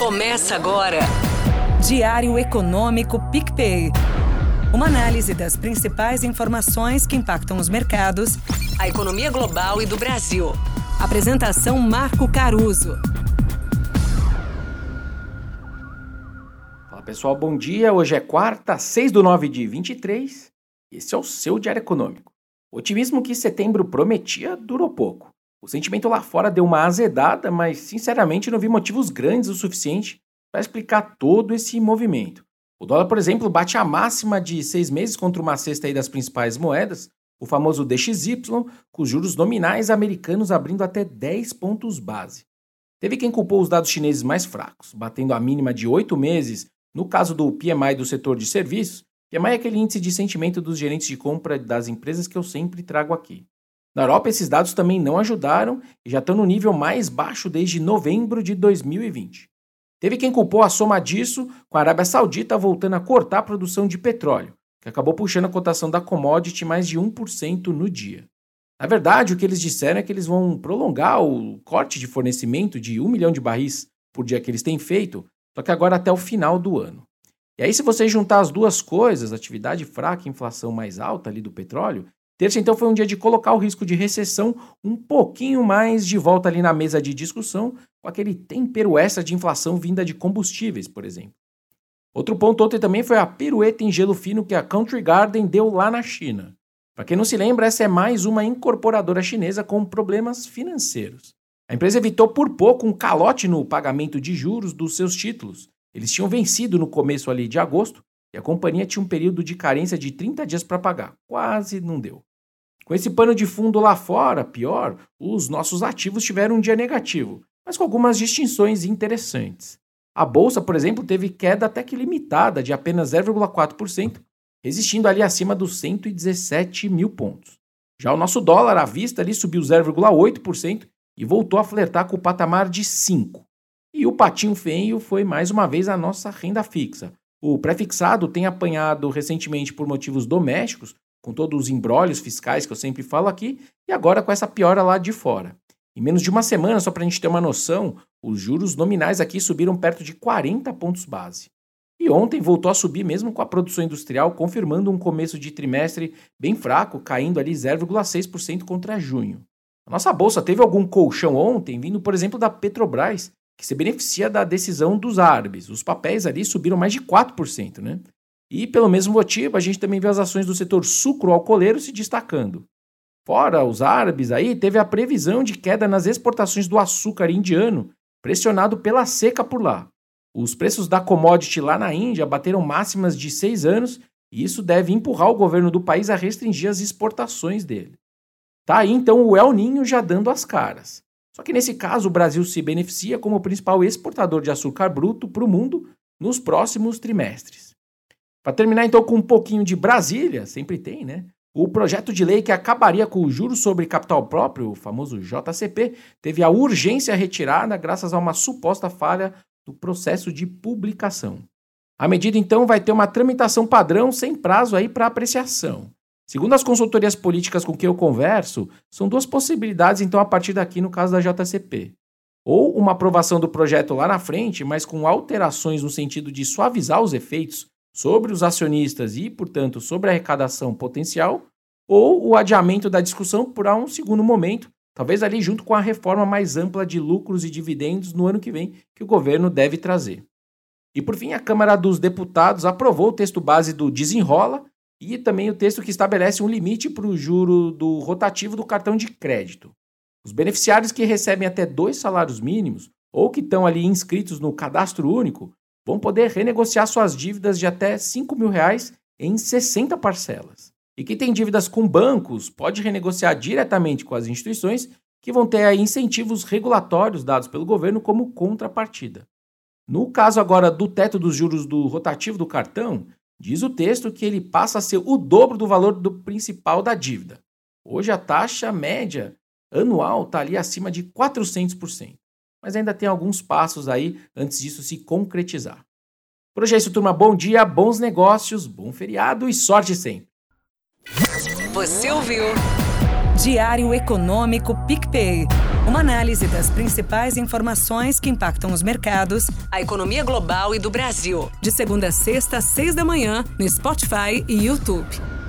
Começa agora. Diário Econômico PicPay. Uma análise das principais informações que impactam os mercados, a economia global e do Brasil. Apresentação Marco Caruso. Fala pessoal, bom dia. Hoje é quarta, 6 do 9 de 23. Esse é o seu Diário Econômico. O otimismo que setembro prometia durou pouco. O sentimento lá fora deu uma azedada, mas sinceramente não vi motivos grandes o suficiente para explicar todo esse movimento. O dólar, por exemplo, bate a máxima de seis meses contra uma cesta das principais moedas, o famoso DXY, com os juros nominais americanos abrindo até 10 pontos base. Teve quem culpou os dados chineses mais fracos, batendo a mínima de oito meses no caso do PMI do setor de serviços. PMI é aquele índice de sentimento dos gerentes de compra das empresas que eu sempre trago aqui. Na Europa, esses dados também não ajudaram e já estão no nível mais baixo desde novembro de 2020. Teve quem culpou a soma disso com a Arábia Saudita voltando a cortar a produção de petróleo, que acabou puxando a cotação da commodity mais de 1% no dia. Na verdade, o que eles disseram é que eles vão prolongar o corte de fornecimento de 1 milhão de barris por dia que eles têm feito, só que agora até o final do ano. E aí, se você juntar as duas coisas, atividade fraca e inflação mais alta ali do petróleo, Terça, então, foi um dia de colocar o risco de recessão um pouquinho mais de volta ali na mesa de discussão, com aquele tempero extra de inflação vinda de combustíveis, por exemplo. Outro ponto ontem também foi a pirueta em gelo fino que a Country Garden deu lá na China. Para quem não se lembra, essa é mais uma incorporadora chinesa com problemas financeiros. A empresa evitou por pouco um calote no pagamento de juros dos seus títulos. Eles tinham vencido no começo ali de agosto e a companhia tinha um período de carência de 30 dias para pagar. Quase não deu. Com esse pano de fundo lá fora, pior, os nossos ativos tiveram um dia negativo, mas com algumas distinções interessantes. A bolsa, por exemplo, teve queda até que limitada de apenas 0,4%, resistindo ali acima dos 117 mil pontos. Já o nosso dólar à vista ali subiu 0,8% e voltou a flertar com o patamar de 5. E o patinho feio foi mais uma vez a nossa renda fixa. O prefixado tem apanhado recentemente por motivos domésticos, com todos os embrólios fiscais que eu sempre falo aqui, e agora com essa piora lá de fora. Em menos de uma semana, só para a gente ter uma noção, os juros nominais aqui subiram perto de 40 pontos base. E ontem voltou a subir mesmo com a produção industrial, confirmando um começo de trimestre bem fraco, caindo ali 0,6% contra junho. A nossa bolsa teve algum colchão ontem, vindo, por exemplo, da Petrobras, que se beneficia da decisão dos árabes. Os papéis ali subiram mais de 4%, né? E pelo mesmo motivo, a gente também vê as ações do setor sucro-alcooleiro se destacando. Fora os árabes aí, teve a previsão de queda nas exportações do açúcar indiano, pressionado pela seca por lá. Os preços da commodity lá na Índia bateram máximas de seis anos e isso deve empurrar o governo do país a restringir as exportações dele. Tá aí então o El Ninho já dando as caras. Só que nesse caso o Brasil se beneficia como principal exportador de açúcar bruto para o mundo nos próximos trimestres. Para terminar, então, com um pouquinho de Brasília, sempre tem, né? O projeto de lei que acabaria com o juros sobre capital próprio, o famoso JCP, teve a urgência retirada graças a uma suposta falha do processo de publicação. A medida, então, vai ter uma tramitação padrão sem prazo aí para apreciação. Segundo as consultorias políticas com quem eu converso, são duas possibilidades, então, a partir daqui no caso da JCP. Ou uma aprovação do projeto lá na frente, mas com alterações no sentido de suavizar os efeitos sobre os acionistas e, portanto, sobre a arrecadação potencial, ou o adiamento da discussão para um segundo momento, talvez ali junto com a reforma mais ampla de lucros e dividendos no ano que vem, que o governo deve trazer. E por fim, a Câmara dos Deputados aprovou o texto base do Desenrola e também o texto que estabelece um limite para o juro do rotativo do cartão de crédito. Os beneficiários que recebem até dois salários mínimos ou que estão ali inscritos no cadastro único vão poder renegociar suas dívidas de até 5 mil reais em 60 parcelas. E quem tem dívidas com bancos pode renegociar diretamente com as instituições que vão ter incentivos regulatórios dados pelo governo como contrapartida. No caso agora do teto dos juros do rotativo do cartão, diz o texto que ele passa a ser o dobro do valor do principal da dívida. Hoje a taxa média anual está ali acima de 400% mas ainda tem alguns passos aí antes disso se concretizar. Por hoje é isso, turma. Bom dia, bons negócios, bom feriado e sorte sempre. Você ouviu? Diário Econômico PicPay. Uma análise das principais informações que impactam os mercados, a economia global e do Brasil. De segunda a sexta, às seis da manhã, no Spotify e YouTube.